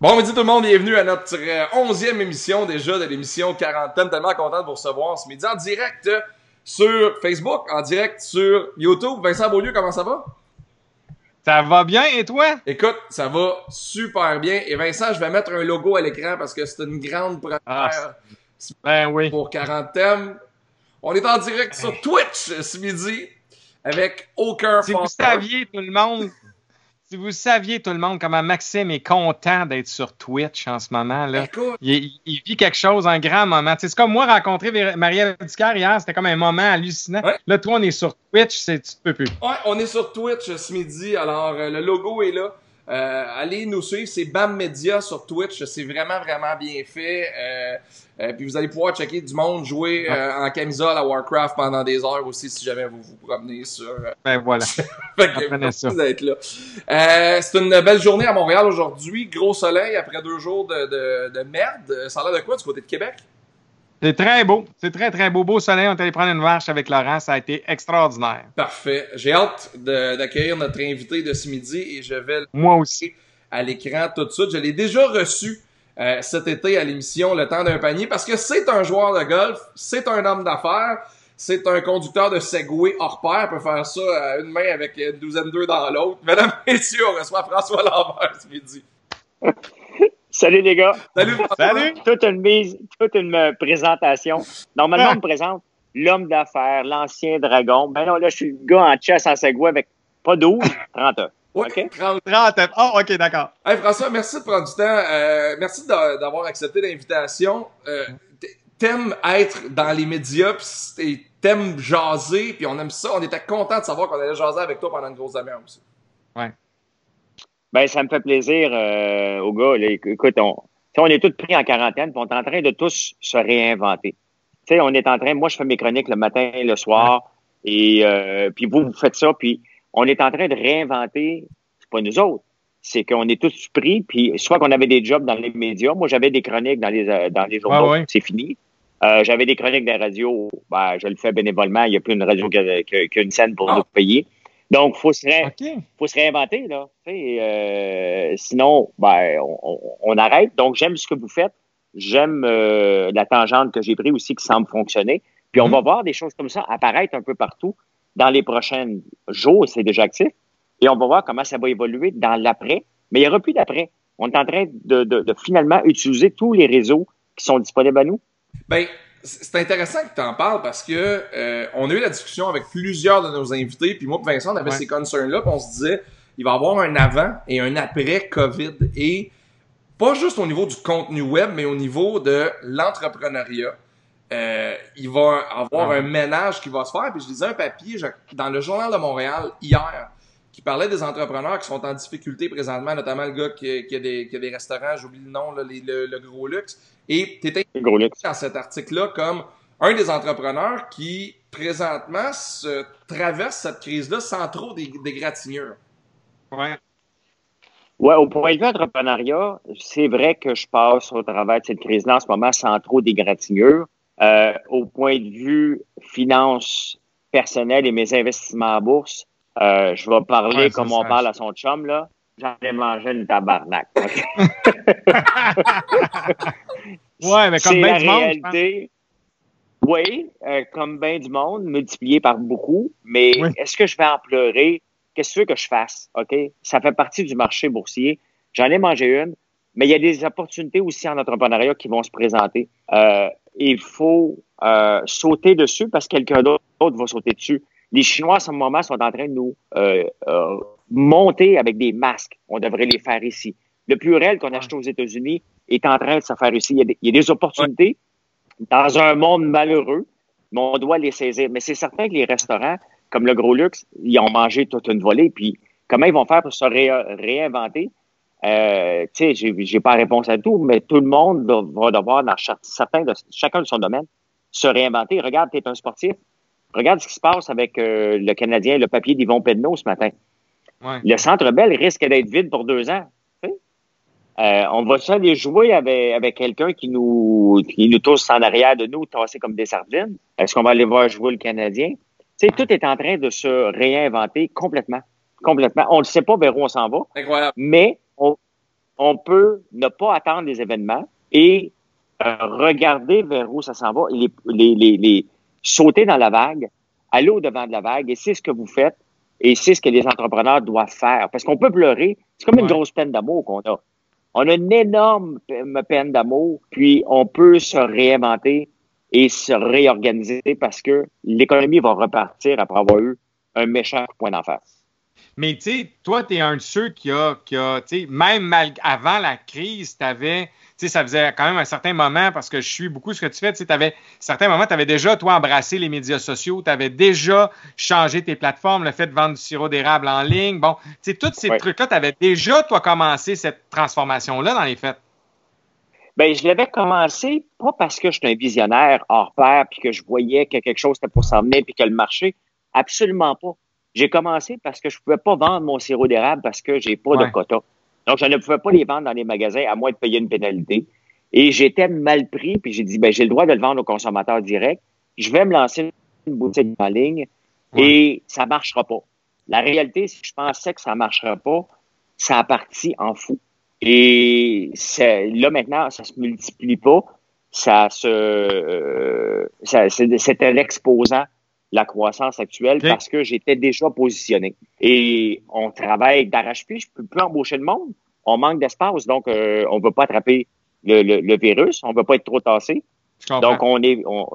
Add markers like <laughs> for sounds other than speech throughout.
Bon midi tout le monde, bienvenue à notre euh, onzième émission déjà de l'émission Quarantaine. Tellement content de vous recevoir ce midi en direct euh, sur Facebook, en direct sur YouTube. Vincent Beaulieu, comment ça va? Ça va bien et toi? Écoute, ça va super bien. Et Vincent, je vais mettre un logo à l'écran parce que c'est une grande première Ah, Ben oui. pour Quarantaine. On est en direct sur Twitch ce midi avec aucun Si vous saviez tout le monde, si vous saviez tout le monde comment Maxime est content d'être sur Twitch en ce moment là. Écoute, Il, il vit quelque chose, un grand moment. C'est comme moi rencontrer Ducard hier, c'était comme un moment hallucinant. Ouais. Là, toi, on est sur Twitch, c'est tu peux plus. Ouais, on est sur Twitch ce midi. Alors, euh, le logo est là. Euh, allez nous suivre, c'est BAM Media sur Twitch. C'est vraiment, vraiment bien fait. Euh, euh, puis vous allez pouvoir checker du monde jouer euh, en camisole à Warcraft pendant des heures aussi si jamais vous vous promenez sur... Ben voilà. <laughs> fait que merci d'être là. C'est une belle journée à Montréal aujourd'hui. Gros soleil après deux jours de, de, de merde. Ça a l'air de quoi du côté de Québec? C'est très beau. C'est très, très beau. Beau soleil. On est allé prendre une marche avec Laurent. Ça a été extraordinaire. Parfait. J'ai hâte d'accueillir notre invité de ce midi et je vais Moi aussi. à l'écran tout de suite. Je l'ai déjà reçu euh, cet été à l'émission Le temps d'un panier parce que c'est un joueur de golf, c'est un homme d'affaires, c'est un conducteur de Segway hors pair, peut faire ça à une main avec une douzaine d'eux dans l'autre. Mesdames et <laughs> messieurs, on reçoit François Lambert ce midi. <laughs> Salut les gars. Salut. Salut! Toute une mise, toute une euh, présentation. Normalement, on me présente l'homme d'affaires, l'ancien dragon. Ben non, là, je suis le gars en chess en Segway avec pas 12, 30 heures. Ouais, OK? 30. 30. Oh, OK, d'accord. Hey François, merci de prendre du temps. Euh, merci d'a- d'avoir accepté l'invitation. Euh, T'aimes être dans les médias, puis t'aimes jaser, puis on aime ça. On était content de savoir qu'on allait jaser avec toi pendant une grosse demi-heure aussi. Ben, ça me fait plaisir euh, aux gars. Là. Écoute, on, on est tous pris en quarantaine, puis on est en train de tous se réinventer. Tu sais, on est en train, moi, je fais mes chroniques le matin, le soir, et euh, puis vous, vous faites ça, puis on est en train de réinventer, c'est pas nous autres, c'est qu'on est tous pris, puis soit qu'on avait des jobs dans les médias, moi, j'avais des chroniques dans les, euh, dans les journaux, ouais. c'est fini. Euh, j'avais des chroniques des radios, ben, je le fais bénévolement, il n'y a plus une radio qui a, qui a- qui a une scène pour Ah. nous payer. Donc, faut se ré- OK. faut se réinventer, là. Tu sais, euh, sinon, ben, on, on- on arrête. Donc, j'aime ce que vous faites. J'aime euh, la tangente que j'ai prise aussi qui semble fonctionner. Puis, on Mhm. va voir des choses comme ça apparaître un peu partout dans les prochains jours. C'est déjà actif. Et on va voir comment ça va évoluer dans l'après. Mais il n'y aura plus d'après. On est en train de, de- de finalement utiliser tous les réseaux qui sont disponibles à nous. Ben, c'est intéressant que tu en parles parce que euh, on a eu la discussion avec plusieurs de nos invités, puis moi et Vincent, on avait Ouais. ces concerns-là, puis on se disait, il va y avoir un avant et un après COVID. Et pas juste au niveau du contenu web, mais au niveau de l'entrepreneuriat. Euh, il va avoir Ouais. un ménage qui va se faire. Puis je lisais un papier je- dans le Journal de Montréal hier qui parlait des entrepreneurs qui sont en difficulté présentement, notamment le gars qui, qui a, des, qui a des restaurants, j'oublie le nom, là, les- le, le gros luxe. Et t'étais C'est gros luxe. dans cet article-là comme un des entrepreneurs qui, présentement, se traverse cette crise-là sans trop des, d'égratignures. Ouais. Ouais, au point de vue entrepreneuriat, c'est vrai que je passe au travers de cette crise-là en ce moment sans trop d'égratignures. Euh, au point de vue finance personnelle et mes investissements en bourse, euh, je vais parler Ouais, comme on ça- parle à son chum, là. J'en ai mangé une tabarnak. ok? <laughs> Ouais, mais comme bien du monde, réalité. Oui, euh, comme bien du monde, multiplié par beaucoup. Mais Oui. est-ce que je vais en pleurer? Qu'est-ce que tu veux que je fasse? OK? Ça fait partie du marché boursier. J'en ai mangé une, mais il y a des opportunités aussi en entrepreneuriat qui vont se présenter. Euh, il faut sauter dessus parce que quelqu'un d'autre va sauter dessus. Les Chinois, à ce moment, sont en train de nous euh, euh, monter avec des masques. On devrait les faire ici. Le pluriel qu'on achète aux États-Unis est en train de se faire ici. Il y a des, il y a des opportunités dans un monde malheureux, mais on doit les saisir. Mais c'est certain que les restaurants, comme le Gros Luxe, ils ont mangé toute une volée. Puis comment ils vont faire pour se ré- réinventer? Euh, tu sais, j'ai, pas réponse à tout, mais tout le monde va, devoir, dans certains de, chacun de son domaine, se réinventer. Regarde, tu es un sportif. Regarde ce qui se passe avec euh, le Canadien, le papier d'Yvon Pedneau ce matin. Ouais. Le Centre Bell risque d'être vide pour deux ans. Euh, on va se aller jouer avec, avec quelqu'un qui nous, qui nous tousse en arrière de nous, tassé comme des sardines. Est-ce qu'on va aller voir jouer le Canadien? Tout est en train de se réinventer complètement. Complètement. On ne sait pas vers où on s'en va, Incroyable. mais on, on peut ne pas attendre les événements et euh, regarder vers où ça s'en va, les, les, les, les, sauter dans la vague, aller au devant de la vague, et c'est ce que vous faites, et c'est ce que les entrepreneurs doivent faire. Parce qu'on peut pleurer, c'est comme une grosse peine d'amour qu'on a. On a une énorme peine d'amour, puis on peut se réinventer et se réorganiser parce que l'économie va repartir après avoir eu un méchant point d'en face. Mais tu sais, toi, tu es un de ceux qui a, qui a tu sais, même avant la crise, tu avais, tu sais, ça faisait quand même un certain moment, parce que je suis beaucoup ce que tu fais, tu sais, avais, certains moments, tu avais déjà, toi, embrassé les médias sociaux, tu avais déjà changé tes plateformes, le fait de vendre du sirop d'érable en ligne, bon, tu sais, tous ces trucs-là, tu avais déjà, toi, commencé cette transformation-là dans les faits. Ben, je l'avais commencé pas parce que je suis un visionnaire hors pair, puis que je voyais que quelque chose était pour s'emmener, puis que le marché, absolument pas. J'ai commencé parce que je pouvais pas vendre mon sirop d'érable parce que j'ai pas de quota. Donc, je ne pouvais pas les vendre dans les magasins à moins de payer une pénalité. Et j'étais mal pris, puis j'ai dit, ben, j'ai le droit de le vendre aux consommateurs direct. Je vais me lancer une boutique en ligne et ça marchera pas. La réalité, que je pensais que ça marchera pas. Ça a parti en fou. Et là, maintenant, ça se multiplie pas. Ça se, euh, c'était l'exposant la croissance actuelle parce que j'étais déjà positionné. Et on travaille d'arrache-pied, je peux plus embaucher le monde. On manque d'espace, donc euh, on ne veut pas attraper le, le, virus, on ne veut pas être trop tassé. Donc on est, on,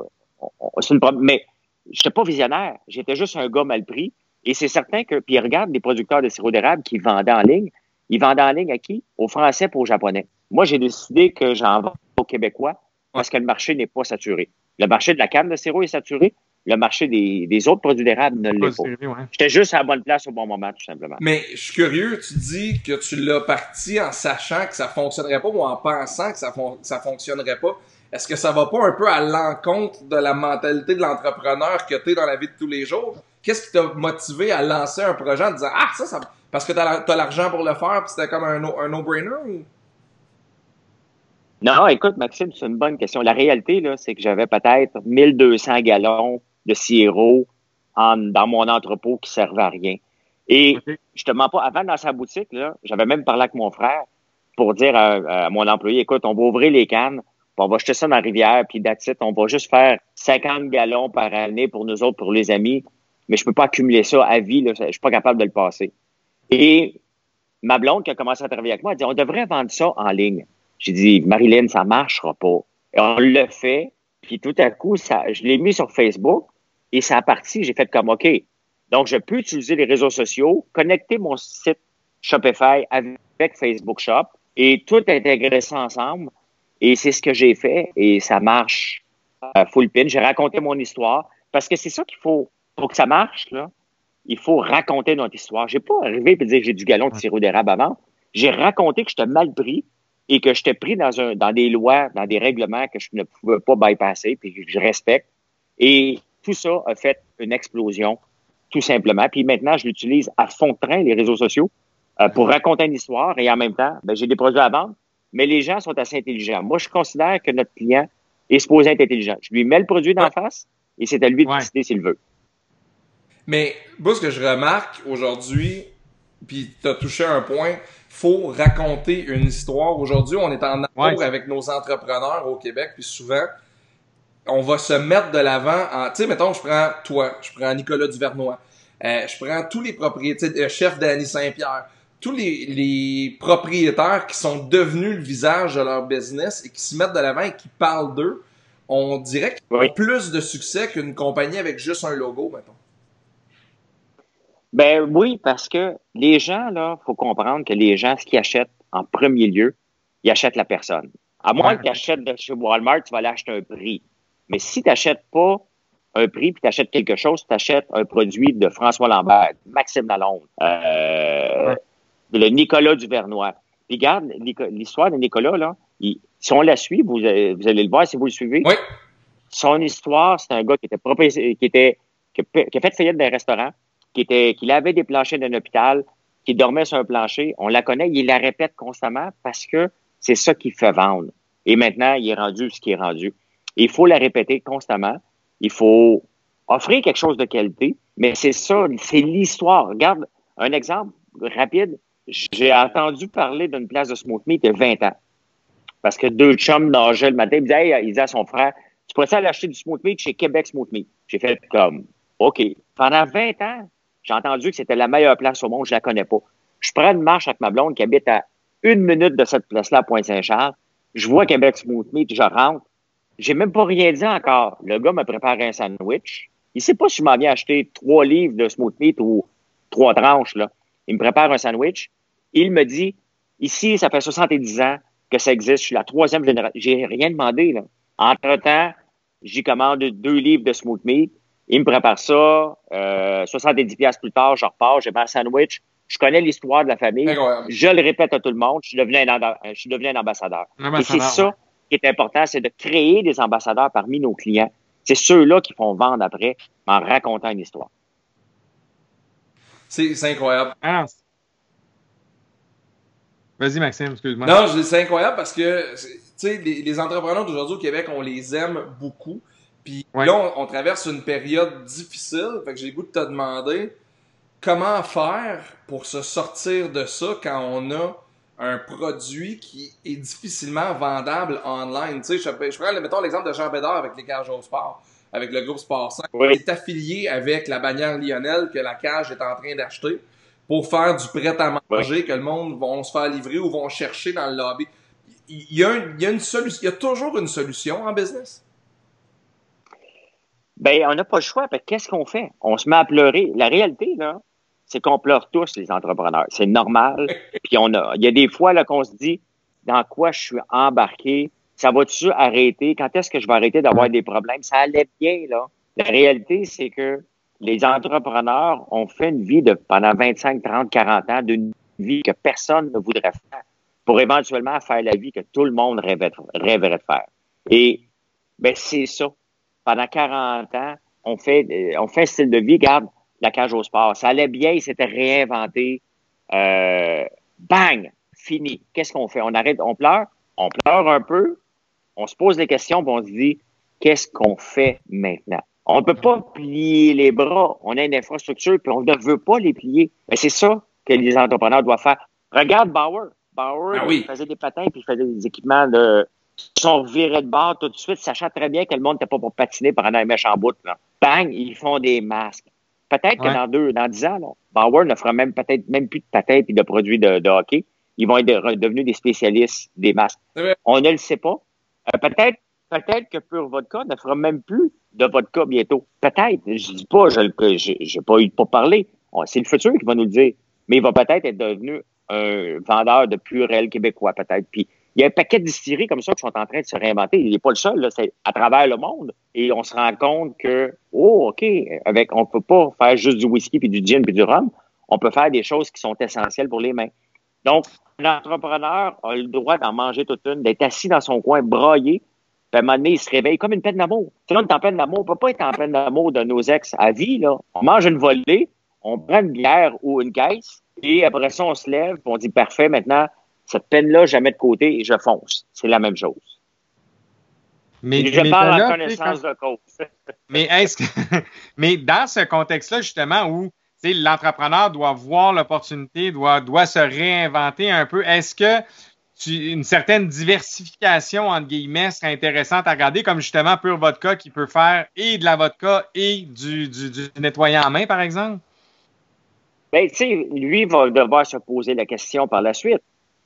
c'est une mais j'étais pas visionnaire, j'étais juste un gars mal pris. Et c'est certain que, puis regarde les producteurs de sirop d'érable qui vendaient en ligne, ils vendaient en ligne à qui? Aux Français pour aux Japonais. Moi, j'ai décidé que j'en vends aux Québécois parce que le marché n'est pas saturé. Le marché de la canne de sirop est saturé, le marché des, des autres produits d'érable ne l'est pas. J'étais juste à la bonne place au bon moment, tout simplement. Mais je suis curieux, tu dis que tu l'as parti en sachant que ça fonctionnerait pas ou en pensant que ça, ça fonctionnerait pas. Est-ce que ça va pas un peu à l'encontre de la mentalité de l'entrepreneur que tu es dans la vie de tous les jours? Qu'est-ce qui t'a motivé à lancer un projet en disant Ah, ça, ça parce que tu as l'argent pour le faire, puis c'était comme un, un no-brainer? Non, écoute, Maxime, c'est une bonne question. La réalité, là, c'est que j'avais peut-être 1200 gallons de sirop en, dans mon entrepôt qui servait à rien. Et je te mens pas, avant dans sa boutique, là, j'avais même parlé avec mon frère pour dire à, mon employé, écoute, on va ouvrir les cannes, on va jeter ça dans la rivière, puis that's on va juste faire 50 gallons par année pour nous autres, pour les amis, mais je peux pas accumuler ça à vie, là, je suis pas capable de le passer. Et ma blonde qui a commencé à travailler avec moi, a dit, on devrait vendre ça en ligne. J'ai dit, Marilyn, ça marchera pas. Et on le fait, puis tout à coup, ça, je l'ai mis sur Facebook, et ça a parti, j'ai fait comme OK. Donc, je peux utiliser les réseaux sociaux, connecter mon site Shopify avec Facebook Shop et tout intégrer ça ensemble. Et c'est ce que j'ai fait et ça marche euh, full pin. J'ai raconté mon histoire parce que c'est ça qu'il faut. Pour que ça marche, là, il faut raconter notre histoire. J'ai pas arrivé et dire que j'ai du galon de sirop d'érable avant. J'ai raconté que j'étais mal pris et que j'étais pris dans, un, dans des lois, dans des règlements que je ne pouvais pas bypasser puis que je respecte. Et tout ça a fait une explosion, tout simplement. Puis maintenant, je l'utilise à fond de train, les réseaux sociaux, euh, pour raconter une histoire et en même temps, ben, j'ai des produits à vendre, mais les gens sont assez intelligents. Moi, je considère que notre client est supposé être intelligent. Je lui mets le produit d'en face et c'est à lui de décider s'il veut. Mais moi, ce que je remarque aujourd'hui, puis tu as touché un point, faut raconter une histoire. Aujourd'hui, on est en amour avec nos entrepreneurs au Québec, puis souvent, on va se mettre de l'avant en, tu sais, mettons, je prends toi, je prends Nicolas Duvernois, euh, je prends tous les propriétaires, euh, chef d'Annie Saint-Pierre, tous les, les, propriétaires qui sont devenus le visage de leur business et qui se mettent de l'avant et qui parlent d'eux, on dirait qu'ils ont plus de succès qu'une compagnie avec juste un logo, mettons. Ben oui, parce que les gens, là, faut comprendre que les gens, ce qu'ils achètent en premier lieu, ils achètent la personne. À moins qu'ils achètent de chez Walmart, tu vas aller acheter un prix. Mais si tu n'achètes pas un prix puis tu achètes quelque chose, tu achètes un produit de François Lambert, Maxime Lalonde, euh, le Nicolas Duvernois. Puis regarde, l'histoire de Nicolas, là, si on la suit, vous, allez le voir si vous le suivez. Oui. Son histoire, c'est un gars qui était qui était qui a fait faillite d'un restaurant, qui était qui lavait des planchers d'un hôpital, qui dormait sur un plancher. On la connaît, il la répète constamment parce que c'est ça qui fait vendre. Et maintenant, il est rendu ce qui est rendu. Il faut la répéter constamment. Il faut offrir quelque chose de qualité. Mais c'est ça, c'est l'histoire. Regarde un exemple rapide. j'ai entendu parler d'une place de smooth meat il y a 20 ans. Parce que deux chums nageaient le matin. Il disait, il disait à son frère, tu pourrais aller acheter du smooth meat chez Québec Smooth Meat. J'ai fait comme, OK. Pendant 20 ans, j'ai entendu que c'était la meilleure place au monde. Je la connais pas. Je prends une marche avec ma blonde qui habite à une minute de cette place-là à Pointe-Saint-Charles. Je vois Québec Smooth Meat, je rentre. J'ai même pas rien dit encore. Le gars me prépare un sandwich. Il sait pas si je m'en viens acheter trois livres de smooth meat ou trois tranches, là. Il me prépare un sandwich. Il me dit, ici, ça fait 70 ans que ça existe. Je suis la troisième génération. J'ai rien demandé, là. Entre-temps, j'y commande deux livres de smooth meat. Il me prépare ça. Euh, 70 pièces plus tard, je repars, j'ai un sandwich. Je connais l'histoire de la famille. Je le répète à tout le monde. Je suis devenu un, je suis devenu un ambassadeur. Et c'est ça qui est important, c'est de créer des ambassadeurs parmi nos clients. C'est ceux-là qui font vendre après en racontant une histoire. C'est incroyable. Ah. Vas-y, Maxime, excuse-moi. Non, c'est incroyable parce que, tu sais, les, les, entrepreneurs d'aujourd'hui au Québec, on les aime beaucoup. Puis là, on, traverse une période difficile. Fait que j'ai le goût de te demander comment faire pour se sortir de ça quand on a un produit qui est difficilement vendable online. Tu sais, je, je prends, mettons l'exemple de Jean Bédard avec les cages au sport, avec le groupe Sport 5. Il est affilié avec la bannière Lionel que la cage est en train d'acheter pour faire du prêt à manger que le monde va se faire livrer ou vont chercher dans le lobby. Il y a, il y a une solution, il y a toujours une solution en business? Ben, on n'a pas le choix. Qu'est-ce qu'on fait? On se met à pleurer. La réalité, là, c'est qu'on pleure tous, les entrepreneurs. C'est normal. <laughs> Puis on a, il y a des fois là qu'on se dit dans quoi je suis embarqué? Ça va-tu arrêter? Quand est-ce que je vais arrêter d'avoir des problèmes? Ça allait bien, là. La réalité, c'est que les entrepreneurs ont fait une vie de pendant 25, 30, 40 ans d'une vie que personne ne voudrait faire pour éventuellement faire la vie que tout le monde rêverait, rêverait de faire. Et ben c'est ça. Pendant 40 ans, on fait, on fait un style de vie. Regarde, la cage au sport. Ça allait bien, il s'était réinventé. Euh, bang! Fini. Qu'est-ce qu'on fait? On arrête, on pleure, on pleure un peu, on se pose des questions, puis on se dit, qu'est-ce qu'on fait maintenant? On ne peut pas plier les bras. On a une infrastructure, puis on ne veut pas les plier. Mais c'est ça que les entrepreneurs doivent faire. Regarde Bauer. Bauer, ah il faisait des patins, puis il faisait des équipements de, Ils sont virés de bord tout de suite, sachant très bien que le monde n'était pas pour patiner pendant un méchant bout. Là. Bang, ils font des masques. Peut-être que dans deux, dans dix ans, là, Bauer ne fera même peut-être même plus de patins et de produits de, hockey. Ils vont être devenus des spécialistes des masques. On ne le sait pas. Euh, peut-être peut-être que Pure Vodka ne fera même plus de vodka bientôt. Peut-être. Je dis pas, je n'ai pas eu de pas parler. C'est le futur qui va nous le dire. Mais il va peut-être être devenu un vendeur de purel québécois, peut-être. Puis il y a un paquet de distilleries comme ça qui sont en train de se réinventer. Il n'est pas le seul, c'est à travers le monde. Et on se rend compte que, oh, OK, avec, on peut pas faire juste du whisky puis du gin puis du rhum. On peut faire des choses qui sont essentielles pour les mains. Donc, l'entrepreneur a le droit d'en manger toute une, d'être assis dans son coin, braillé, puis à un moment donné, il se réveille comme une peine d'amour. Tu sais, on est en peine d'amour. On peut pas être en peine d'amour de nos ex à vie, là. On mange une volée, on prend une bière ou une caisse, et après ça, on se lève, on dit, parfait, maintenant, cette peine-là, je la mets de côté et je fonce. C'est la même chose. Mais, je parle en connaissance de cause. <laughs> mais est-ce que, <laughs> mais dans ce contexte-là, justement, où l'entrepreneur doit voir l'opportunité, doit, doit se réinventer un peu, est-ce que une certaine diversification, entre guillemets, serait intéressante à regarder, comme justement Pure Vodka qui peut faire et de la vodka et du, du, du nettoyant en main, par exemple? Ben, tu sais, lui va devoir se poser la question par la suite.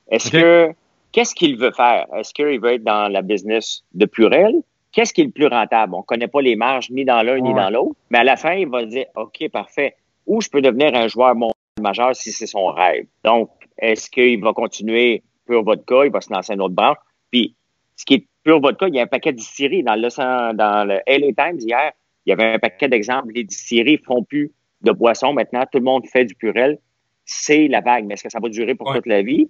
Est-ce que qu'est-ce qu'il veut faire? Est-ce qu'il veut être dans la business de Purel? Qu'est-ce qui est le plus rentable? On ne connaît pas les marges ni dans l'un ni dans l'autre, mais à la fin, il va dire OK, parfait. Où je peux devenir un joueur majeur si c'est son rêve? Donc, est-ce qu'il va continuer Pure Vodka? Il va se lancer une autre branche. Puis, ce qui est Pure Vodka, il y a un paquet de distilleries. Dans le, dans le LA Times hier, il y avait un paquet d'exemples. Les distilleries font plus de boissons maintenant. Tout le monde fait du Purel. C'est la vague. Mais est-ce que ça va durer pour toute la vie?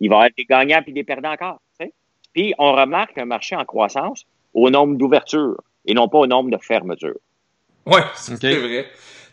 Il va y avoir des gagnants puis des perdants encore. Puis on remarque un marché en croissance au nombre d'ouvertures et non pas au nombre de fermetures. Oui, c'est vrai.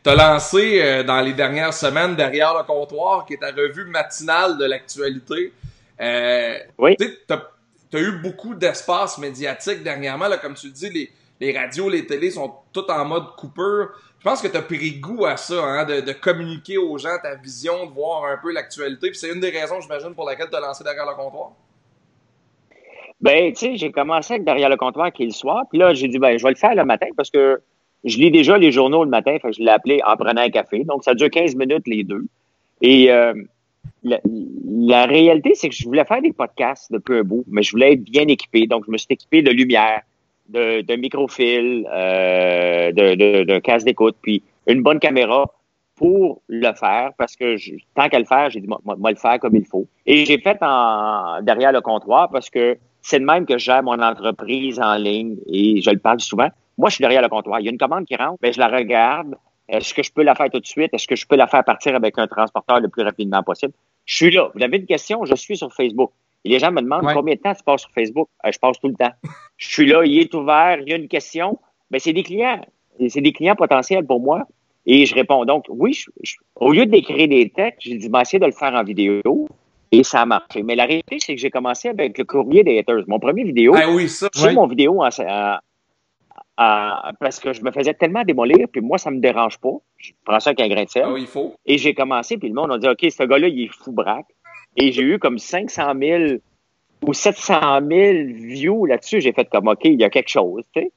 Tu as lancé euh, dans les dernières semaines derrière le comptoir, qui est ta revue matinale de l'actualité. Euh, oui. Tu as, eu beaucoup d'espace médiatique dernièrement, là, comme tu le dis, les, les radios, les télés sont toutes en mode coupure. Je pense que tu as pris goût à ça, hein, de, communiquer aux gens ta vision, de voir un peu l'actualité. Puis c'est une des raisons, j'imagine, pour laquelle tu as lancé derrière le comptoir. Ben, tu sais, j'ai commencé avec derrière le comptoir qui est le soir. Puis là, j'ai dit, ben, je vais le faire le matin parce que je lis déjà les journaux le matin. Fait que je l'ai appelé en prenant un café. Donc, ça dure 15 minutes les deux. Et euh, la, réalité, c'est que je voulais faire des podcasts depuis un bout, mais je voulais être bien équipé. Donc, je me suis équipé de lumière, de, de microfil, euh, de casse d'écoute, puis une bonne caméra pour le faire parce que je, tant qu'à le faire, j'ai dit moi, moi, le faire comme il faut. Et j'ai fait en derrière le comptoir parce que c'est de même que je gère mon entreprise en ligne et je le parle souvent. Moi, je suis derrière le comptoir. Il y a une commande qui rentre, ben, je la regarde. Est-ce que je peux la faire tout de suite? Est-ce que je peux la faire partir avec un transporteur le plus rapidement possible? Je suis là. Vous avez une question? Je suis sur Facebook. Et les gens me demandent combien de temps tu passes sur Facebook? Euh, je passe tout le temps. <laughs> je suis là, il est ouvert, il y a une question. Ben, c'est des clients. C'est des clients potentiels pour moi. Et je réponds. Donc, oui, au lieu d'écrire des textes, j'ai dit, ben, essayer de le faire en vidéo. Et ça a marché. Mais la réalité, c'est que j'ai commencé avec le courrier des haters. Mon premier vidéo, ah oui, ça, c'est mon vidéo en, parce que je me faisais tellement démolir, puis moi, ça me dérange pas. Je prends ça avec un grain de sel. Ah oui, il faut. Et j'ai commencé, puis le monde a dit, OK, ce gars-là, il est fou braque. Et j'ai eu comme 500 000 ou 700 000 views là-dessus. J'ai fait comme, OK, il y a quelque chose, tu sais.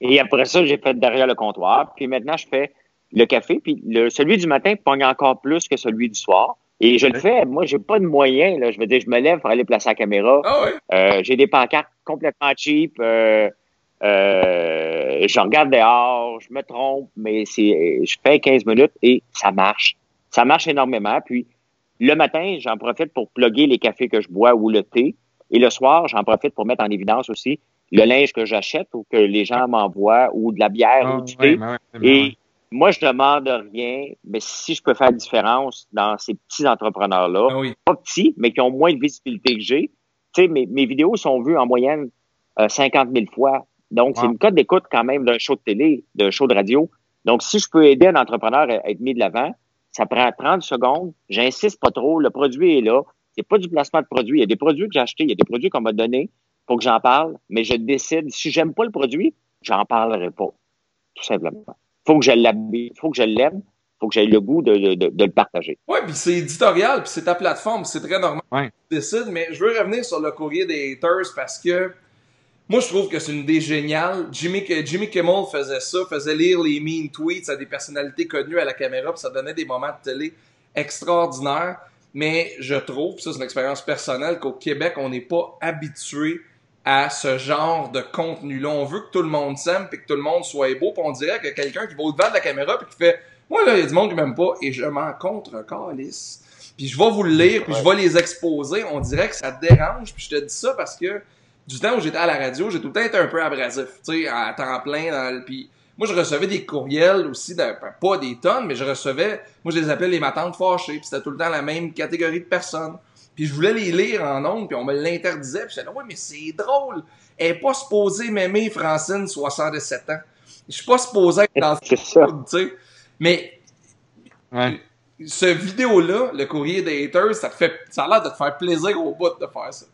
Et après ça, j'ai fait derrière le comptoir. Puis maintenant, je fais le café. Puis le, celui du matin pogne encore plus que celui du soir. Et je le fais. Moi, j'ai pas de moyens. Là. Je veux dire, je me lève pour aller placer la caméra. Ah euh, j'ai des pancartes complètement cheap. Euh, euh, je regarde dehors, je me trompe, mais c'est, je fais 15 minutes et ça marche. Ça marche énormément. Puis le matin, j'en profite pour plugger les cafés que je bois ou le thé. Et le soir, j'en profite pour mettre en évidence aussi le linge que j'achète ou que les gens m'envoient ou de la bière ou ah, du thé. Ben et moi, je demande rien, mais si je peux faire la différence dans ces petits entrepreneurs-là, ah pas petits, mais qui ont moins de visibilité que j'ai, tu sais, mes, mes vidéos sont vues en moyenne 50 euh, 000 fois. Donc, c'est une cote d'écoute quand même d'un show de télé, d'un show de radio. Donc, si je peux aider un entrepreneur à être mis de l'avant, ça prend 30 secondes. J'insiste pas trop. Le produit est là. C'est pas du placement de produit. Il y a des produits que j'ai achetés, il y a des produits qu'on m'a donnés pour que j'en parle, mais je décide. Si j'aime pas le produit, j'en parlerai pas. Tout simplement. Faut que je l'aime. Faut que je l'aime. Faut que j'aie le goût de, de, de, le partager. Oui, puis c'est éditorial, puis c'est ta plateforme, c'est très normal. Ouais. Tu décides, mais je veux revenir sur le courrier des haters parce que moi, je trouve que c'est une idée géniale. Jimmy, Jimmy Kimmel faisait ça, faisait lire les mean tweets à des personnalités connues à la caméra, puis ça donnait des moments de télé extraordinaires. Mais je trouve, ça c'est une expérience personnelle, qu'au Québec, on n'est pas habitué à ce genre de contenu-là. On veut que tout le monde s'aime, puis que tout le monde soit beau, puis on dirait que quelqu'un qui va au-devant de la caméra, puis qui fait « Moi, là, il y a du monde qui m'aime pas, et je m'en contre calice. » Puis je vais vous le lire, puis je vais les exposer. On dirait que ça te dérange, puis je te dis ça parce que du temps où j'étais à la radio, j'ai tout le temps été un peu abrasif, tu sais, à temps plein. Dans, puis moi, je recevais des courriels aussi, de, pas des tonnes, mais je recevais, moi, je les appelais les matantes fâchées, puis c'était tout le temps la même catégorie de personnes. Puis je voulais les lire en ondes, puis on me l'interdisait, puis j'étais là, ouais, mais c'est drôle. Elle est pas supposée m'aimer, Francine, 67 ans. Je suis pas supposé être dans <laughs> ce tu sais. Mais, ouais. ce vidéo-là, le courrier des haters, ça te fait, ça a l'air de te faire plaisir au bout de faire ça.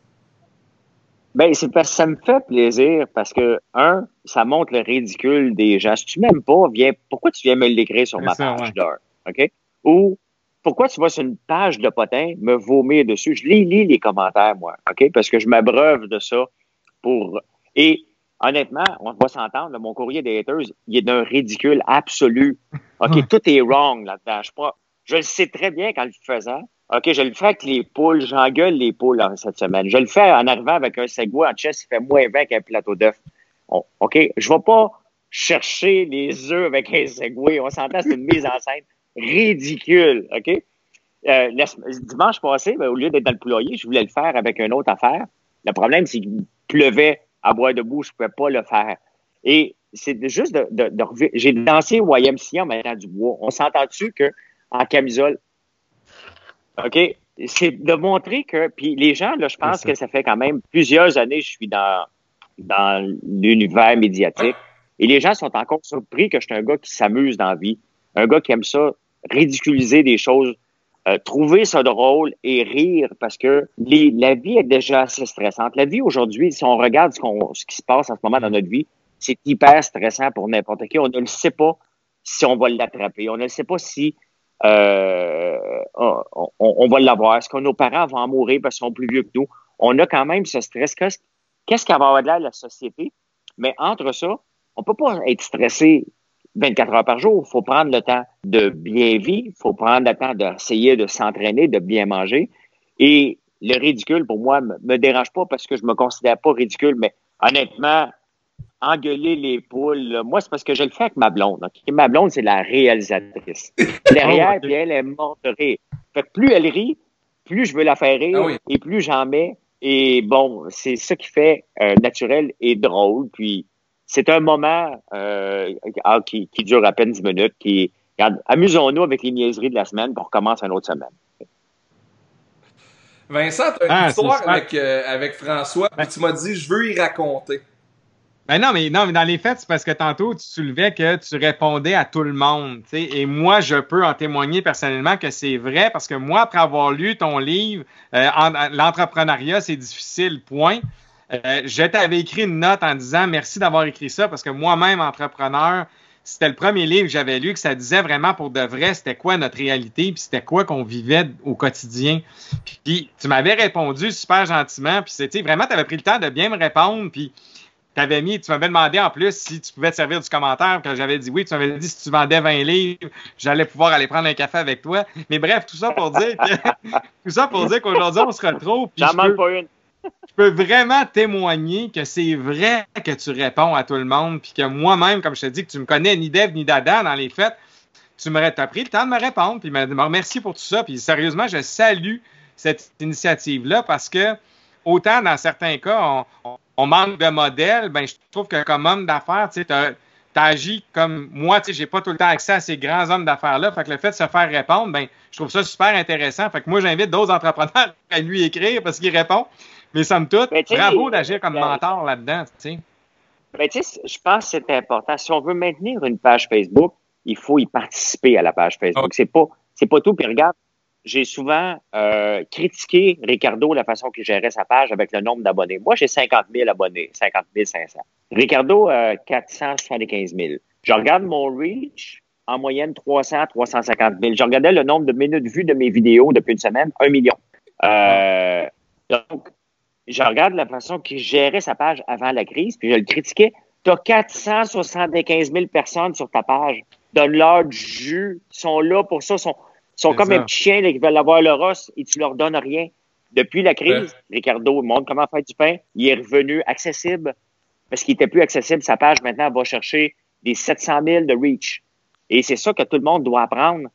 Ben, c'est parce que ça me fait plaisir parce que, un, ça montre le ridicule des gens. Si tu m'aimes pas, viens, pourquoi tu viens me l'écrire sur ma page d'heure? OK? Ou, pourquoi tu vas sur une page de potin me vomir dessus? Je lis, lis les commentaires, moi. OK? Parce que je m'abreuve de ça pour, et, honnêtement, on va s'entendre, mon courrier des haters, il est d'un ridicule absolu. OK? <laughs> Tout est wrong là-dedans. Je, je le sais très bien quand le faisant. OK, je le fais avec les poules, j'engueule les poules cette semaine. Je le fais en arrivant avec un Segway en chess, il fait moins 20 qu'un plateau d'œufs. OK, je vais pas chercher les œufs avec un Segway. On s'entend, c'est une mise en scène ridicule, OK? Euh, dimanche passé, ben, au lieu d'être dans le poulailler, je voulais le faire avec une autre affaire. Le problème, c'est qu'il pleuvait à boire debout, je pouvais pas le faire. Et c'est juste de, de, de j'ai dansé YMCA en mettant du bois. On s'entend-tu que en camisole, OK? C'est de montrer que, puis les gens, là, je pense que ça fait quand même plusieurs années que je suis dans, dans l'univers médiatique. Et les gens sont encore surpris que je suis un gars qui s'amuse dans la vie, un gars qui aime ça, ridiculiser des choses, euh, trouver ça drôle et rire parce que les, la vie est déjà assez stressante. La vie aujourd'hui, si on regarde ce, qu'on, ce qui se passe en ce moment dans notre vie, c'est hyper stressant pour n'importe qui. On ne le sait pas si on va l'attraper. On ne sait pas si euh, on, va l'avoir. Est-ce que nos parents vont en mourir parce qu'ils sont plus vieux que nous? On a quand même ce stress. Qu'est-ce qu'elle va avoir de l'air la société? Mais entre ça, on peut pas être stressé 24 heures par jour. Il faut prendre le temps de bien vivre. Il faut prendre le temps d'essayer de s'entraîner, de bien manger. Et le ridicule, pour moi, me dérange pas parce que je me considère pas ridicule, mais honnêtement, engueuler les poules. Moi, c'est parce que je le fais avec ma blonde. Ma blonde, c'est la réalisatrice. <laughs> Derrière, oh, puis elle est morte de rire. Fait que plus elle rit, plus je veux la faire rire ah et plus j'en mets. Et bon, c'est ça qui fait euh, naturel et drôle. Puis c'est un moment euh, ah, qui, qui, dure à peine 10 minutes. Qui, amusons-nous avec les niaiseries de la semaine pour commencer une autre semaine. Vincent, tu as une ah, histoire avec, euh, avec François, puis tu m'as dit je veux y raconter. Ben non, mais non, mais dans les faits, c'est parce que tantôt, tu soulevais que tu répondais à tout le monde. Et moi, je peux en témoigner personnellement que c'est vrai parce que moi, après avoir lu ton livre, euh, L'entrepreneuriat, c'est difficile, point. Euh, je t'avais écrit une note en disant merci d'avoir écrit ça parce que moi-même, entrepreneur, c'était le premier livre que j'avais lu que ça disait vraiment pour de vrai c'était quoi notre réalité puis c'était quoi qu'on vivait au quotidien. Puis tu m'avais répondu super gentiment puis c'était vraiment tu avais pris le temps de bien me répondre puis mis, tu m'avais demandé en plus si tu pouvais te servir du commentaire, que j'avais dit oui, tu m'avais dit si tu vendais 20 livres, j'allais pouvoir aller prendre un café avec toi. Mais bref, tout ça pour dire que, <laughs> tout ça pour dire qu'aujourd'hui, on se retrouve. J'en manque pas une. je peux vraiment témoigner que c'est vrai que tu réponds à tout le monde, puis que moi-même, comme je te dis, que tu me connais ni Dev ni Dada dans les fêtes, tu m'aurais pris le temps de me répondre, puis me remercier pour tout ça. Puis sérieusement, je salue cette initiative-là parce que autant dans certains cas, on, on manque de modèles, ben, je trouve que comme homme d'affaires, tu agis comme moi, tu sais, j'ai pas tout le temps accès à ces grands hommes d'affaires-là. Fait que le fait de se faire répondre, ben, je trouve ça super intéressant. Fait que moi, j'invite d'autres entrepreneurs <laughs> à lui écrire parce qu'il répond. Mais somme toute, bravo d'agir comme mentor là-dedans, tu sais. Ben, je pense que c'est important. Si on veut maintenir une page Facebook, il faut y participer à la page Facebook. C'est pas, c'est pas tout. Puis regarde, j'ai souvent euh, critiqué Ricardo la façon qu'il gérait sa page avec le nombre d'abonnés. Moi, j'ai 50 000 abonnés, 50 500. Ricardo a 475 000. Je regarde mon reach, en moyenne 300, 350 000. Je regardais le nombre de minutes vues de mes vidéos depuis une semaine, un million. Euh, donc, je regarde la façon qu'il gérait sa page avant la crise, puis je le critiquais. Tu as 475 000 personnes sur ta page. Donne-leur du jus. Ils sont là pour ça. Sont, sont comme un petit chien qui veulent avoir le rosse et tu leur donnes rien. Depuis la crise, Ricardo montre comment faire du pain. Il est revenu accessible parce qu'il était plus accessible. Sa page maintenant va chercher des 700 000 de reach. Et c'est ça que tout le monde doit apprendre.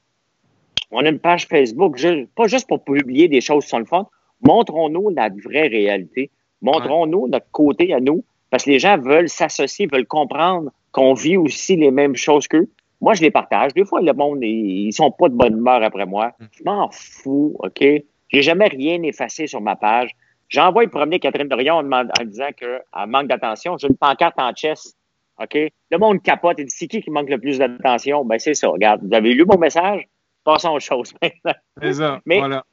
On a une page Facebook, pas juste pour publier des choses sur le fond. Montrons-nous la vraie réalité. Montrons-nous notre côté à nous. Parce que les gens veulent s'associer, veulent comprendre qu'on vit aussi les mêmes choses qu'eux. Moi, je les partage. Des fois, le monde, ils sont pas de bonne humeur après moi. Mm. Je m'en fous, OK? J'ai jamais rien effacé sur ma page. J'envoie promener Catherine Dorion en, en disant qu'elle manque d'attention. J'ai une pancarte en chess. OK? Le monde capote et dit c'est qui qui manque le plus d'attention? Ben, c'est ça. Regarde, vous avez lu mon message? Passons aux choses <laughs> maintenant. C'est ça. Mais voilà.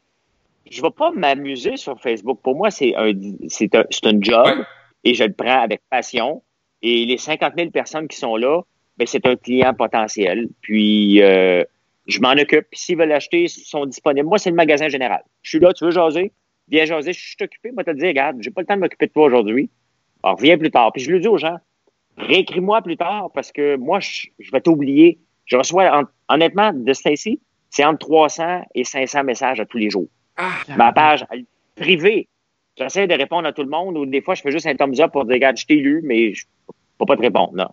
je ne vais pas m'amuser sur Facebook. Pour moi, c'est un, c'est un, un, job et je le prends avec passion. Et les 50 000 personnes qui sont là, ben, c'est un client potentiel. Puis, euh, je m'en occupe. Puis, s'ils veulent l'acheter, ils sont disponibles. Moi, c'est le magasin général. Je suis là, tu veux jaser? Viens jaser, je suis occupé. Moi, te dire, regarde, j'ai pas le temps de m'occuper de toi aujourd'hui. Alors, reviens plus tard. Puis, je le dis aux gens, réécris-moi plus tard parce que moi, je, vais t'oublier. Je reçois, honnêtement, de Stacy, c'est entre 300 et 500 messages à tous les jours. Ah, Ma page privée, j'essaie de répondre à tout le monde ou des fois, je fais juste un thumbs up pour dire, regarde, je t'ai lu, mais je pas te répondre, non.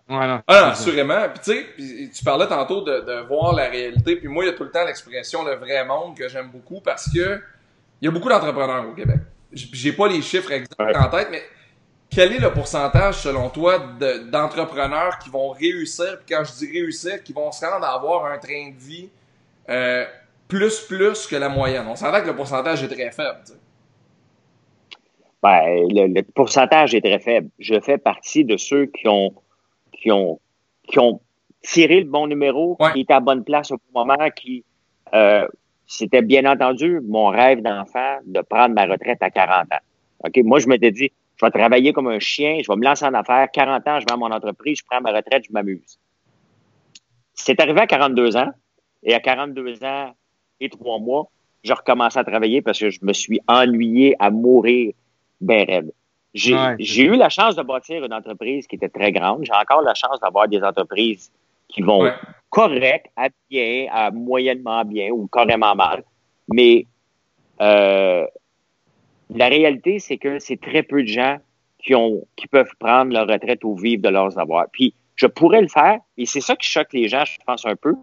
ah, assurément. Puis tu sais, tu parlais tantôt de, voir la réalité. Puis moi, il y a tout le temps l'expression le vrai monde que j'aime beaucoup parce que il y a beaucoup d'entrepreneurs au Québec. J'ai pas les chiffres exacts en tête, mais quel est le pourcentage, selon toi, d'entrepreneurs qui vont réussir, puis quand je dis réussir, qui vont se rendre à avoir un train de vie euh, plus plus que la moyenne? On s'entend que le pourcentage est très faible. Ben, le, pourcentage est très faible. Je fais partie de ceux qui ont, qui ont, qui ont tiré le bon numéro, qui étaient à bonne place au bon moment, qui, euh, c'était bien entendu mon rêve d'enfant de prendre ma retraite à 40 ans. OK? Moi, je m'étais dit, je vais travailler comme un chien, je vais me lancer en affaires. 40 ans, je vends mon entreprise, je prends ma retraite, je m'amuse. C'est arrivé à 42 ans, et à 42 ans et trois mois, je recommence à travailler parce que je me suis ennuyé à mourir ben raide. J'ai eu la chance de bâtir une entreprise qui était très grande. J'ai encore la chance d'avoir des entreprises qui vont correct, à bien, à moyennement bien ou carrément mal. Mais euh, la réalité, c'est que c'est très peu de gens qui ont qui peuvent prendre leur retraite ou vivre de leurs avoirs. Puis je pourrais le faire, et c'est ça qui choque les gens, je pense un peu,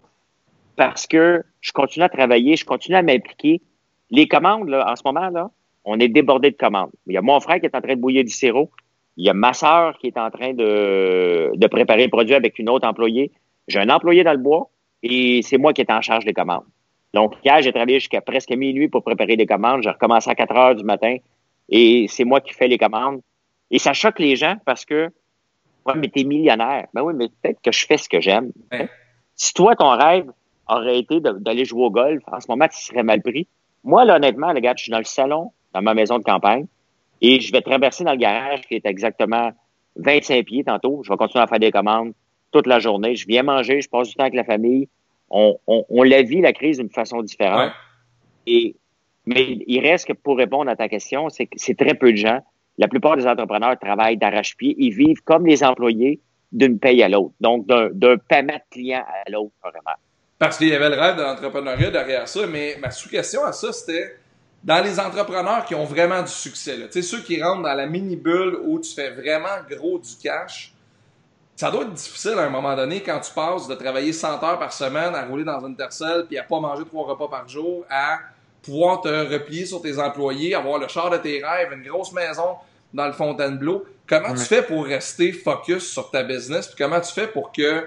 parce que je continue à travailler, je continue à m'impliquer. Les commandes, là, en ce moment, là, on est débordé de commandes. Il y a mon frère qui est en train de bouillir du sirop. Il y a ma sœur qui est en train de, de préparer le produit avec une autre employée. J'ai un employé dans le bois et c'est moi qui est en charge des commandes. Donc, hier, j'ai travaillé jusqu'à presque minuit pour préparer des commandes. J'ai recommencé à 4 heures du matin et c'est moi qui fais les commandes. Et ça choque les gens parce que, ouais, mais t'es millionnaire. Ben oui, mais peut-être que je fais ce que j'aime. Si toi, ton rêve aurait été d'aller jouer au golf, en ce moment, tu serais mal pris. Moi, là, honnêtement, les gars, je suis dans le salon, dans ma maison de campagne, et je vais traverser dans le garage qui est exactement 25 pieds tantôt. Je vais continuer à faire des commandes toute la journée. Je viens manger, je passe du temps avec la famille. On, on, on la vit, la crise, d'une façon différente. Et, mais il reste que pour répondre à ta question, c'est que c'est très peu de gens. La plupart des entrepreneurs travaillent d'arrache-pied. Ils vivent comme les employés d'une paye à l'autre. Donc, d'un paiement de client à l'autre, vraiment. Parce qu'il y avait le rêve de l'entrepreneuriat derrière ça, mais ma sous-question à ça, c'était dans les entrepreneurs qui ont vraiment du succès, tu sais, ceux qui rentrent dans la mini-bulle où tu fais vraiment gros du cash, ça doit être difficile à un moment donné quand tu passes de travailler 100 heures par semaine à rouler dans une tercelle puis à pas manger trois repas par jour à pouvoir te replier sur tes employés, avoir le char de tes rêves, une grosse maison dans le Fontainebleau. Comment tu fais pour rester focus sur ta business? Puis comment tu fais pour que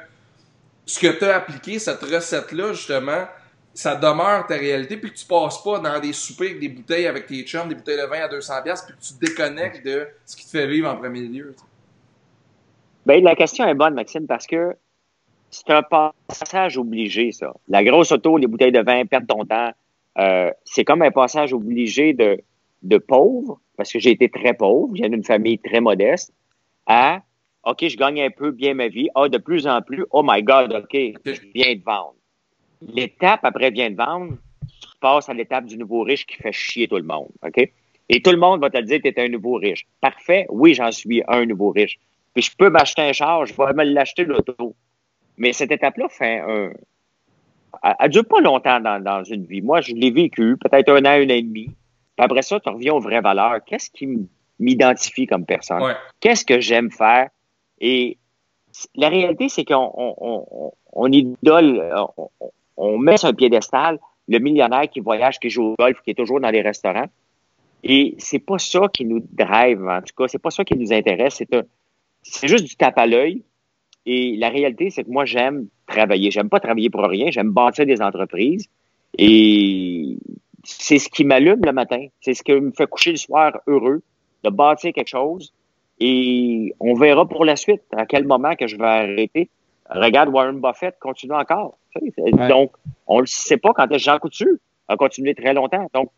ce que tu as appliqué, cette recette-là, justement, ça demeure ta réalité, puis que tu passes pas dans des soupers avec des bouteilles avec tes chums, des bouteilles de vin à 200$, puis que tu déconnectes de ce qui te fait vivre en premier lieu. Bien, la question est bonne, Maxime, parce que c'est un passage obligé, ça. La grosse auto, les bouteilles de vin, perdre ton temps, euh, c'est comme un passage obligé de, de pauvre, parce que j'ai été très pauvre, j'ai une famille très modeste, à OK, je gagne un peu bien ma vie. Ah, de plus en plus, oh my God, OK, je viens de vendre. L'étape après viens de vendre, tu passes à l'étape du nouveau riche qui fait chier tout le monde. OK? Et tout le monde va te dire tu es un nouveau riche. Parfait, oui, j'en suis un nouveau riche. Puis je peux m'acheter un char, je vais me l'acheter l'auto. Mais cette étape-là fait un. Elle, dure pas longtemps dans, dans une vie. Moi, je l'ai vécu, peut-être un an, un an et demi. Puis après ça, tu reviens aux vraies valeurs. Qu'est-ce qui m'identifie comme personne? Qu'est-ce que j'aime faire? Et la réalité, c'est qu'on on, on, idole, on, met sur un piédestal le millionnaire qui voyage, qui joue au golf, qui est toujours dans les restaurants. Et c'est pas ça qui nous drive, en tout cas, c'est pas ça qui nous intéresse. C'est c'est juste du tape à l'œil. Et la réalité, c'est que moi, j'aime travailler. J'aime pas travailler pour rien. J'aime bâtir des entreprises. Et c'est ce qui m'allume le matin. C'est ce qui me fait coucher le soir heureux de bâtir quelque chose et on verra pour la suite à quel moment que je vais arrêter. Regarde Warren Buffett continue encore. Donc, on ne le sait pas quand Jean Coutu a continué très longtemps. Donc,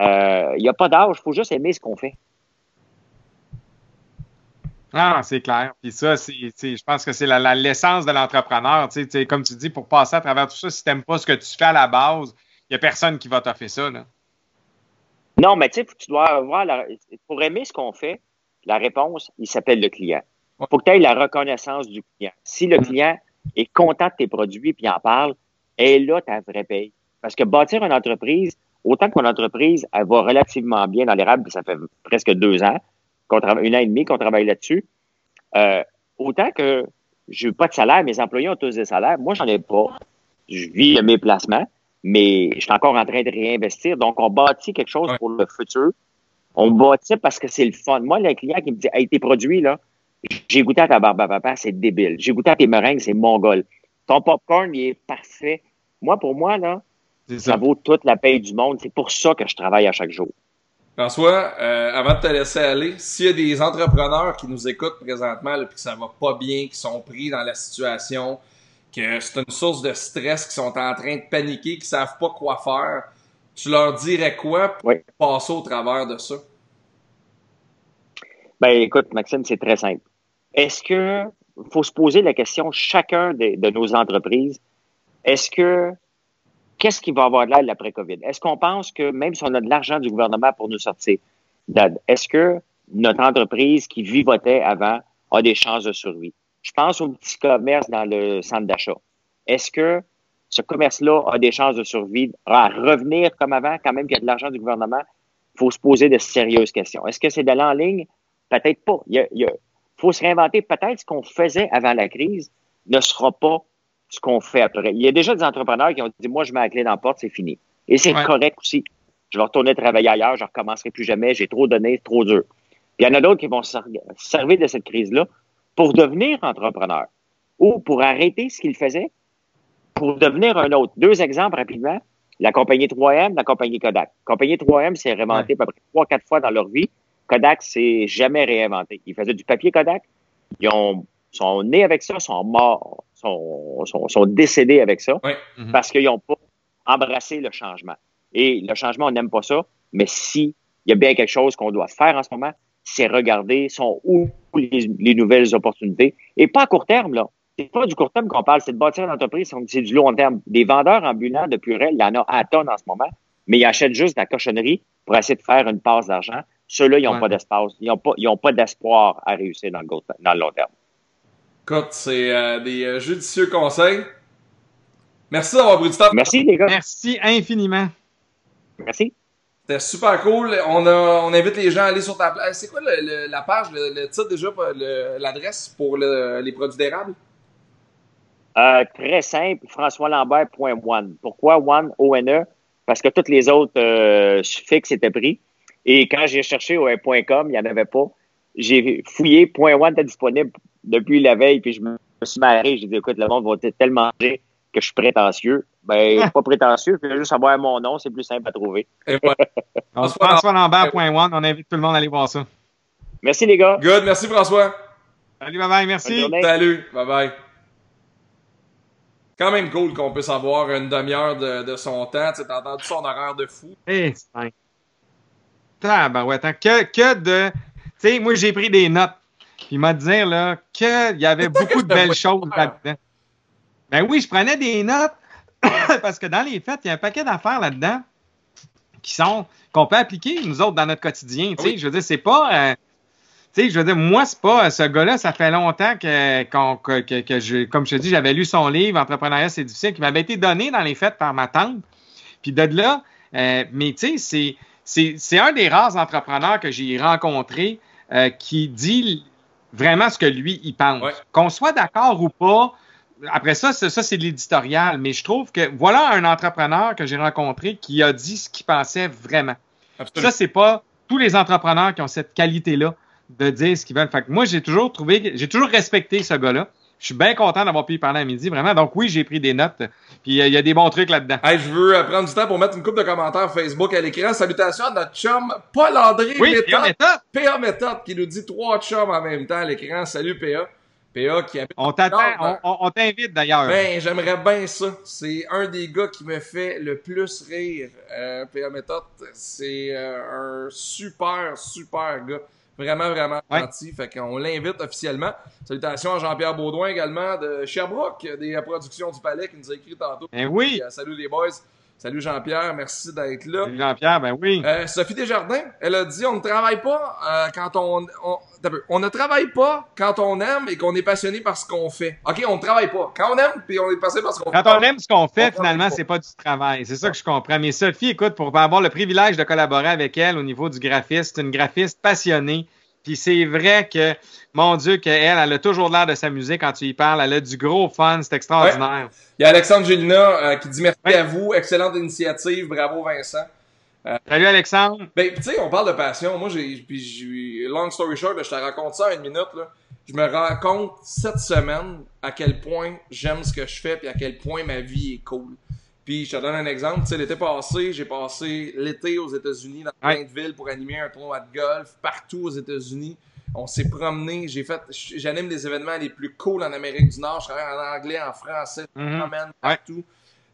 euh, il n'y a pas d'âge, il faut juste aimer ce qu'on fait. Ah, c'est clair. Puis ça, c'est, je pense que c'est la, l'essence de l'entrepreneur. Comme tu dis, pour passer à travers tout ça, si tu n'aimes pas ce que tu fais à la base, il n'y a personne qui va t'offrir ça. Là. Non, mais tu dois avoir pour aimer ce qu'on fait, la réponse, il s'appelle le client. Il faut que tu aies la reconnaissance du client. Si le mm. client est content de tes produits puis en parle, est là ta vraie paye. Parce que bâtir une entreprise, autant que mon entreprise, elle va relativement bien dans l'érable, ça fait presque deux ans, une an et demi qu'on travaille là-dessus, euh, autant que je n'ai pas de salaire, mes employés ont tous des salaires, moi, j'en ai pas. Je vis de mes placements, mais je suis encore en train de réinvestir. Donc, on bâtit quelque chose pour le futur on bâtit parce que c'est le fun. Moi, le client qui me dit, hey, tes produits, là, j'ai goûté à ta barbe à papa, c'est débile. J'ai goûté à tes meringues, c'est mongol. Ton popcorn, il est parfait. Moi, pour moi, là, ça. vaut toute la paix du monde. C'est pour ça que je travaille à chaque jour. François, euh, avant de te laisser aller, s'il y a des entrepreneurs qui nous écoutent présentement, et que ça va pas bien, qui sont pris dans la situation, que c'est une source de stress, qui sont en train de paniquer, qui savent pas quoi faire, tu leur dirais quoi pour passer au travers de ça? Ben, écoute, Maxime, c'est très simple. Est-ce que faut se poser la question, chacun de, nos entreprises, est-ce que qu'est-ce qui va avoir de l'air l'après-COVID? Est-ce qu'on pense que même si on a de l'argent du gouvernement pour nous sortir est-ce que notre entreprise qui vivotait avant a des chances de survie? Je pense au petit commerce dans le centre d'achat. Est-ce que ce commerce-là a des chances de survie, à revenir comme avant, quand même qu'il y a de l'argent du gouvernement? Il faut se poser de sérieuses questions. Est-ce que c'est d'aller en ligne? Peut-être pas. Il, y a, faut se réinventer. Peut-être ce qu'on faisait avant la crise ne sera pas ce qu'on fait après. Il y a déjà des entrepreneurs qui ont dit, moi, je mets la clé dans la porte, c'est fini. Et c'est Ouais. correct aussi. Je vais retourner travailler ailleurs, je recommencerai plus jamais, j'ai trop donné, trop dur. Puis il y en a d'autres qui vont se servir de cette crise-là pour devenir entrepreneur ou pour arrêter ce qu'ils faisaient pour devenir un autre. Deux exemples rapidement. La compagnie 3M, la compagnie Kodak. La compagnie 3M s'est réinventée à peu près trois, quatre fois dans leur vie. Kodak s'est jamais réinventé. Ils faisaient du papier Kodak. Ils ont, sont nés avec ça, sont morts, sont, sont, sont décédés avec ça Ouais. Mhm. parce qu'ils n'ont pas embrassé le changement. Et le changement, on n'aime pas ça, mais si il y a bien quelque chose qu'on doit faire en ce moment, c'est regarder sont où les, les nouvelles opportunités. Et pas à court terme, là. C'est pas du court terme qu'on parle, c'est de bâtir une entreprise, c'est du long terme. Des vendeurs ambulants de purée, il y en a à tonnes en ce moment, mais ils achètent juste de la cochonnerie pour essayer de faire une passe d'argent. Ceux-là, ils n'ont Ouais. pas d'espace. Ils n'ont pas, ils ont pas d'espoir à réussir dans le, go- dans le long terme. Écoute, c'est euh, des euh, judicieux conseils. Merci d'avoir pris du temps. Merci, les gars. Merci infiniment. Merci. C'était super cool. On, a, on invite les gens à aller sur ta page. C'est quoi le- le- la page, le, le titre déjà, le- l'adresse pour le- les produits d'érables? Euh, très simple, françoislambert.one. Pourquoi one, O-N-E? Parce que tous les autres euh, suffixes étaient pris. Et quand j'ai cherché au .com, il n'y en avait pas. J'ai fouillé, point .one était disponible depuis la veille, puis je me suis marré. J'ai dit, écoute, le monde va être tellement manger que je suis prétentieux. Ben, <laughs> pas prétentieux, je veux juste avoir mon nom, c'est plus simple à trouver. Et voilà. <laughs> Donc, François Lambert.one, on invite tout le monde à aller voir ça. Merci, les gars. Good, merci François. Salut, bye bye, merci. Salut, bye bye. Quand même cool qu'on puisse avoir une demi-heure de, de son temps. Tu sais, t'as entendu son horaire de fou. Eh, c'est Tabarouette, hein. Que, que de. Tu sais, moi, j'ai pris des notes. Puis, il m'a dit, là, qu'il y avait beaucoup de belles choses là-dedans. Ben oui, je prenais des notes. <coughs> parce que dans les fêtes, il y a un paquet d'affaires là-dedans qui sont. qu'on peut appliquer, nous autres, dans notre quotidien. Tu sais, Oui. je veux dire, c'est pas. euh, tu sais, je veux dire, moi, c'est pas. Ce gars-là, ça fait longtemps que, que, que je. Comme je te dis, j'avais lu son livre, Entrepreneuriat, c'est difficile, qui m'avait été donné dans les fêtes par ma tante. Puis de là, euh, mais tu sais, c'est, c'est, un des rares entrepreneurs que j'ai rencontré euh, qui dit vraiment ce que lui, il pense. Ouais. Qu'on soit d'accord ou pas, après ça, c'est, ça, c'est de l'éditorial, mais je trouve que voilà un entrepreneur que j'ai rencontré qui a dit ce qu'il pensait vraiment. Absolument. Ça, c'est pas tous les entrepreneurs qui ont cette qualité-là de dire ce qu'ils veulent. Fait que moi, j'ai toujours trouvé, j'ai toujours respecté ce gars-là. Je suis bien content d'avoir pu y parler à midi, vraiment. Donc oui, j'ai pris des notes. Puis euh, il y a des bons trucs là-dedans. Hey, je veux euh, prendre du temps pour mettre une coupe de commentaires Facebook à l'écran. Salutations à notre chum Paul André Oui, Méthode. PA Méthode qui nous dit trois chums en même temps à l'écran. Salut PA. PA qui habite on t'attend, on, Non, on- on t'invite d'ailleurs. Ben, j'aimerais bien ça. C'est un des gars qui me fait le plus rire. Euh, PA Méthode, c'est un super, super gars. Vraiment, vraiment Ouais. gentil. Fait qu'on l'invite officiellement. Salutations à Jean-Pierre Baudouin également de Sherbrooke, des productions du Palais qui nous a écrit tantôt. Ben oui, Puis, euh, salut les boys. Salut Jean-Pierre, merci d'être là. Salut Jean-Pierre, ben oui. Euh, Sophie Desjardins, elle a dit on ne travaille pas euh, quand on, on on ne travaille pas quand on aime et qu'on est passionné par ce qu'on fait. Ok, on ne travaille pas quand on aime puis on est passionné par ce qu'on fait. Quand on aime ce qu'on fait, On finalement, c'est pas du travail. C'est ça que je comprends. Mais Sophie, écoute, pour avoir le privilège de collaborer avec elle au niveau du graphiste, une graphiste passionnée. Puis c'est vrai que, mon Dieu, qu'elle, elle a toujours l'air de s'amuser quand tu y parles. Elle a du gros fun, c'est extraordinaire. Il y a Alexandre Gélina euh, qui dit merci Ouais. à vous, excellente initiative, bravo Vincent. Salut Alexandre. Ben, tu sais, on parle de passion. Moi, j'ai, puis long story short, là, je te raconte ça en une minute, là. Je me rends compte cette semaine à quel point j'aime ce que je fais puis à quel point ma vie est cool. Puis je te donne un exemple. Tu sais, l'été passé, j'ai passé l'été aux États-Unis dans plein de villes pour animer un tournoi de golf partout aux États-Unis. On s'est promené, j'ai fait, j'anime des événements les plus cool en Amérique du Nord. Je travaille en anglais, en français, je promène partout.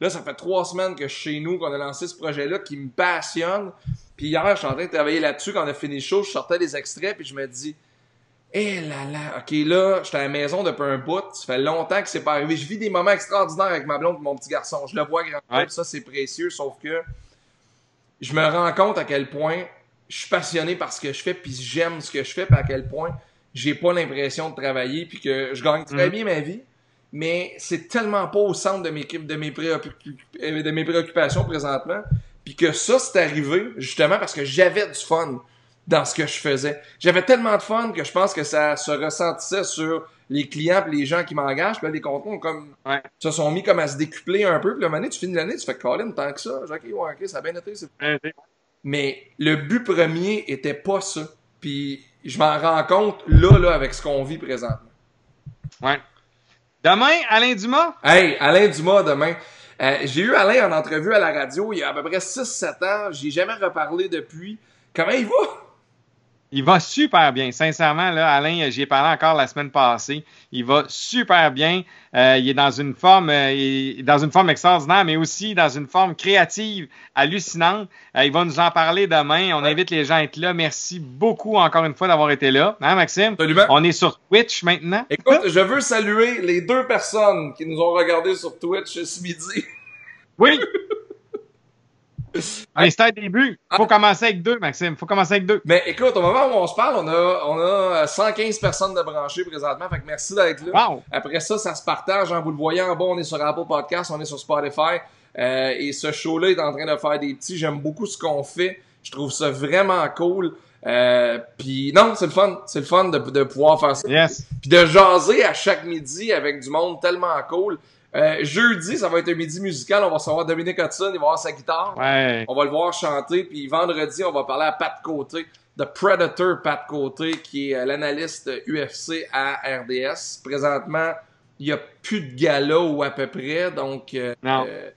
Là, ça fait trois semaines que je suis chez nous, qu'on a lancé ce projet-là qui me passionne. Puis hier, je suis en train de travailler là-dessus. Quand on a fini le show, je sortais des extraits, puis je me dis, Eh là là, ok là, j'étais à la maison depuis un bout, ça fait longtemps que c'est pas arrivé. Je vis des moments extraordinaires avec ma blonde et mon petit garçon. Je le vois grandir, Ouais. ça c'est précieux, sauf que je me rends compte à quel point je suis passionné par ce que je fais, puis j'aime ce que je fais, puis à quel point j'ai pas l'impression de travailler, puis que je gagne très Mhm. bien ma vie, mais c'est tellement pas au centre de mes, de mes, préoccup- de mes préoccupations présentement, puis que ça c'est arrivé justement parce que j'avais du fun dans ce que je faisais. J'avais tellement de fun que je pense que ça se ressentissait sur les clients et les gens qui m'engagent. Puis là, les ont comme, Ouais. se sont mis comme à se décupler un peu. Puis un moment donné, tu finis l'année, tu fais Colin, tant que ça. J'ai OK, ouais, OK, ça a bien été. mais le but premier était pas ça. Puis je m'en rends compte là, là, avec ce qu'on vit présentement. Ouais. Demain, Alain Dumas? Hey, Alain Dumas demain. Euh, j'ai eu Alain en entrevue à la radio il y a à peu près 6-7 ans. J'ai jamais reparlé depuis. Comment il va? Il va super bien. Sincèrement, là, Alain, j'y ai parlé encore la semaine passée. Il va super bien. Euh, il est dans une forme, euh, il est dans une forme extraordinaire, mais aussi dans une forme créative, hallucinante. Euh, il va nous en parler demain. On Ouais. invite les gens à être là. Merci beaucoup encore une fois d'avoir été là. Hein, Maxime? Absolument. On est sur Twitch maintenant. Écoute, je veux saluer les deux personnes qui nous ont regardés sur Twitch ce midi. Oui! <laughs> Mais c'était un début. Faut commencer avec deux, Maxime. Faut commencer avec deux. Mais écoute, au moment où on se parle, on a, on a 115 personnes de branchées présentement. Fait que merci d'être là. Wow! Après ça, ça se partage. Hein, vous le voyez en bas, on est sur Apple Podcast, on est sur Spotify. Euh, et ce show-là est en train de faire des petits. J'aime beaucoup ce qu'on fait. Je trouve ça vraiment cool. Euh, puis non, c'est le fun. C'est le fun de, de pouvoir faire ça. Yes. Puis de jaser à chaque midi avec du monde tellement cool. Euh, jeudi, ça va être un midi musical. On va recevoir Dominique Hudson, il va avoir sa guitare. Ouais. On va le voir chanter. Puis vendredi, on va parler à Pat Côté, de Predator Pat Côté, qui est euh, l'analyste UFC à RDS. Présentement, il n'y a plus de gala ou à peu près. Donc, euh, Non. euh,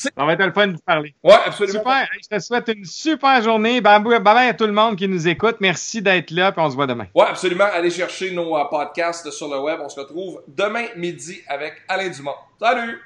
Ça va être le fun de parler. ouais, absolument. Super. Je te souhaite une super journée. Bye bye à tout le monde qui nous écoute. Merci d'être là, puis on se voit demain. Ouais, absolument. Allez chercher nos euh, podcasts sur le web. On se retrouve demain midi avec Alain Dumont. Salut!